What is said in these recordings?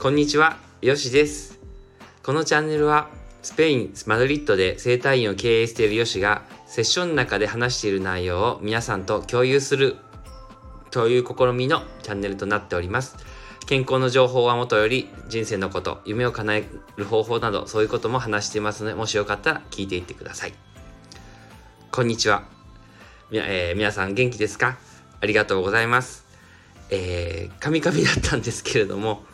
こんにちは、よしです。このチャンネルはスペイン・マドリッドで整体院を経営しているよしがセッションの中で話している内容を皆さんと共有するという試みのチャンネルとなっております。健康の情報はもとより人生のこと、夢を叶える方法などそういうことも話していますのでもしよかったら聞いていってください。こんにちは。えー皆さん元気ですか？ありがとうございます。えー、カミカミだったんですけれども、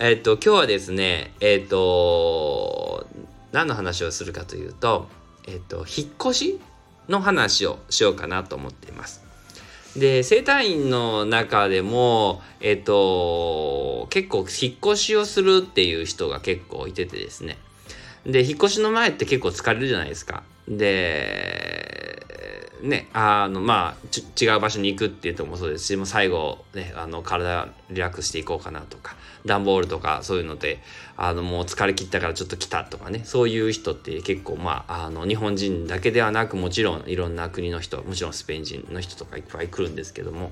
えっ、と、今日はですね、えっ、と、何の話をするかというと、えっ、と、引っ越しの話をしようかなと思っています。で、整体院の中でも、えっ、と、結構引っ越しをするっていう人が結構いててですね。で、引っ越しの前って結構疲れるじゃないですか。で、ね、あの、まあ、違う場所に行くっていうともそうですし、もう最後、ね、あの、体リラックスしていこうかなとか、段ボールとかそういうので、あの、もう疲れ切ったからちょっと来たとかね、そういう人って結構、まあ、あの、日本人だけではなく、もちろんいろんな国の人、もちろんスペイン人の人とかいっぱい来るんですけども、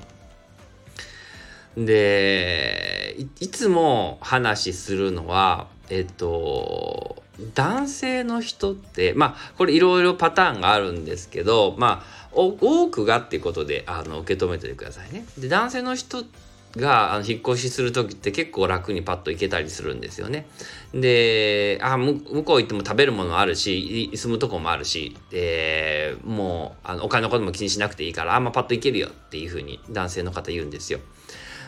でいいつも話するのはえっと男性の人ってまあこれいろいろパターンがあるんですけどまあ多くがっていうことであの受け止めててくださいね。で男性の人があの引っ越しする時って結構楽にパッと行けたりするんですよね。であ向こう行っても食べるものあるし住むとこもあるしでもうあのお金のことも気にしなくていいからあんまパッと行けるよっていうふうに男性の方言うんですよ。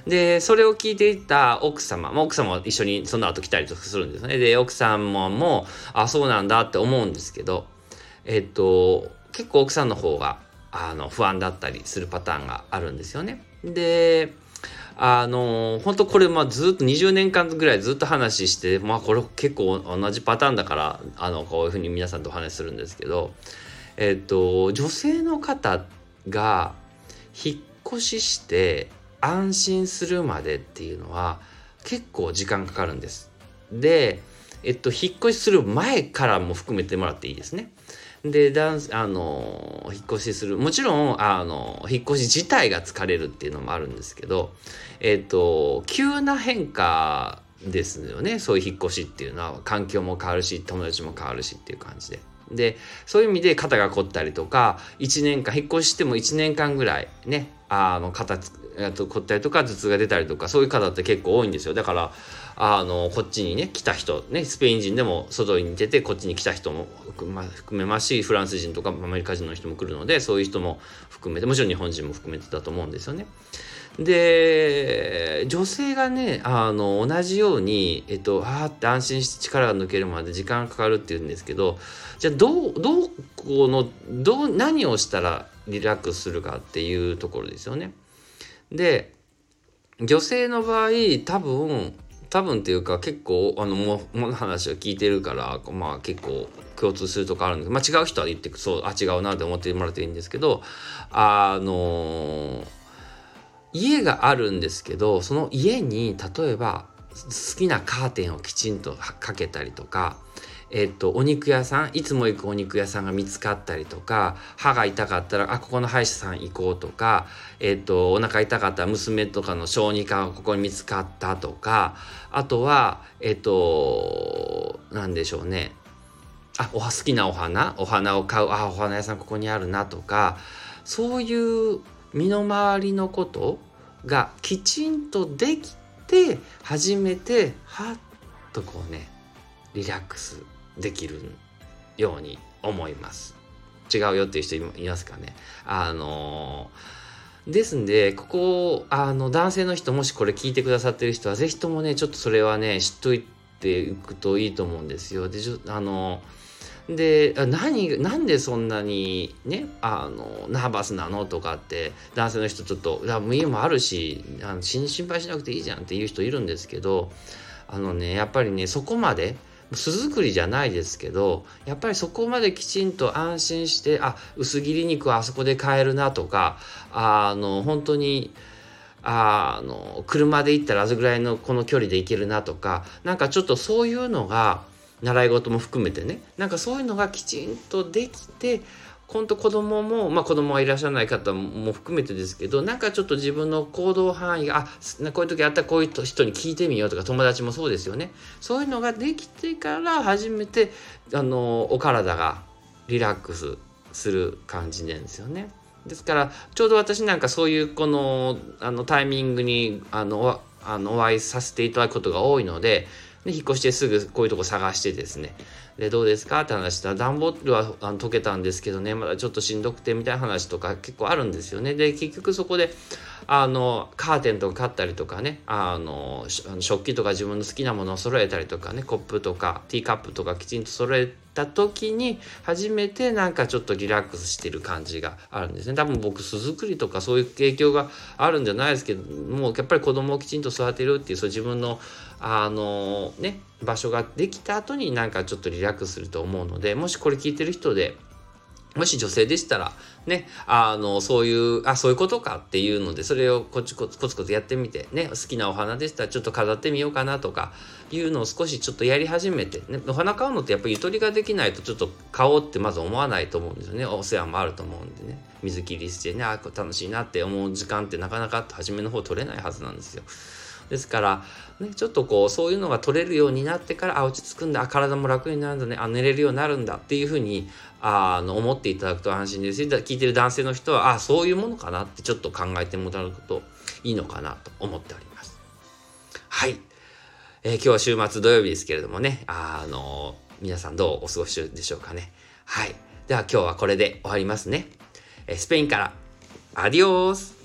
で、それを聞いていた奥様、まあ、奥様も一緒にその後来たりとかするんですね。で、奥様も、あ、そうなんだって思うんですけど、えっと、結構奥さんの方が、あの、不安だったりするパターンがあるんですよね。で、あの、本当これ、まあ、ずっと20年間ぐらいずっと話して、まあ、これ結構同じパターンだから、あの、こういうふうに皆さんとお話しするんですけど、えっと、女性の方が引っ越しして、安心するまでっていうのは結構時間かかるんです。で、えっと、引っ越しする前からも含めてもらっていいですね。で、ダンス、あの、引っ越しする。もちろん、あの、引っ越し自体が疲れるっていうのもあるんですけど、えっと、急な変化ですよね。そういう引っ越しっていうのは、環境も変わるし、友達も変わるしっていう感じで。で、そういう意味で肩が凝ったりとか、1年間、引っ越ししても1年間ぐらいね、あの、肩つ、あと凝ったりとか頭痛が出たりとかそういう方って結構多いんですよだからあのこっちにね来た人ねスペイン人でも外に出てこっちに来た人も含,、めますしフランス人とかアメリカ人の人も来るのでそういう人も含めてもちろん日本人も含めてだと思うんですよね。で女性がねあの同じように、えっと、あーって安心して力が抜けるまで時間かかるって言うんですけどじゃあどうどうこのどう何をしたらリラックスするかっていうところですよね。で女性の場合多分多分っていうか結構あのもの話を聞いてるからまあ結構共通するとこあるんです、まあ、違う人は言ってそうあ違うなって思ってもらっていいんですけどあの家があるんですけどその家に例えば好きなカーテンをきちんとかけたりとかえっと、お肉屋さんいつも行くお肉屋さんが見つかったりとか歯が痛かったらあここの歯医者さん行こうとか、えっと、お腹痛かったら娘とかの小児科がここに見つかったとかあとはえっと何でしょうね。あお好きなお花お花を買うあお花屋さんここにあるなとかそういう身の回りのことがきちんとできて初めてはっとこうねリラックスできるように思います。違うよっていう人いますかね。あのー、ですんで、ここ、あの、男性の人、もしこれ聞いてくださってる人は、ぜひともね、ちょっとそれはね、知っといていくといいと思うんですよ。で、あので何なんでそんなにねあのナーバスなのとかって男性の人ちょっと「もう家もあるしあの心配しなくていいじゃん」っていう人いるんですけどあのねやっぱりねそこまで巣作りじゃないですけどやっぱりそこまできちんと安心してあ薄切り肉はあそこで買えるなとかあの本当にあの車で行ったらあそぐらいのこの距離で行けるなとかなんかちょっとそういうのが習い事も含めてねなんかそういうのがきちんとできて本当子供も、まあ子供がいらっしゃらない方も含めてですけど、なんかちょっと自分の行動範囲が、あ、こういう時あったらこういう人に聞いてみようとか、友達もそうですよね。そういうのができてから初めて、あの、お体がリラックスする感じなんですよね。ですからちょうど私なんかそういうこのあのタイミングにあのあのお会いさせていただくことが多いのでで引っ越してすぐこういうとこ探してですねでどうですか？って話した。ら段ボールはあの溶けたんですけどね。まだちょっとしんどくてみたいな話とか結構あるんですよね。で結局そこであのカーテンとか買ったりとかね。あの食器とか自分の好きなものを揃えたりとかね。コップとかティーカップとかきちんと揃えた時に初めてなんかちょっとリラックスしてる感じがあるんですね。多分僕巣作りとかそういう影響があるんじゃないですけどもうやっぱり子供をきちんと育てるっていうそう自分のあのね。場所ができた後になんかちょっとリラックスすると思うのでもしこれ聞いてる人でもし女性でしたら、ね、あの、そういう、あ、そういうことかっていうので、それをこっちコツコツコツやってみて、ね、好きなお花でしたらちょっと飾ってみようかなとか、いうのを少しちょっとやり始めて、ね、お花買うのってやっぱりゆとりができないとちょっと買おうってまず思わないと思うんですよね。お世話もあると思うんでね。水切りしてね、あ、楽しいなって思う時間ってなかなか初めの方取れないはずなんですよ。ですから、ね、ちょっとこう、そういうのが取れるようになってから、あ、落ち着くんだ、あ、体も楽になるんだね、あ、寝れるようになるんだっていうふうに、あの、思っていただくと安心です、聞いてる男性の人は、あ、そういうものかなってちょっと考えてもらうといいのかなと思っております。はい。えー、今日は週末土曜日ですけれどもね、あの、皆さんどうお過ごしでしょうかね。はい。では今日はこれで終わりますね。えスペインから、アディオース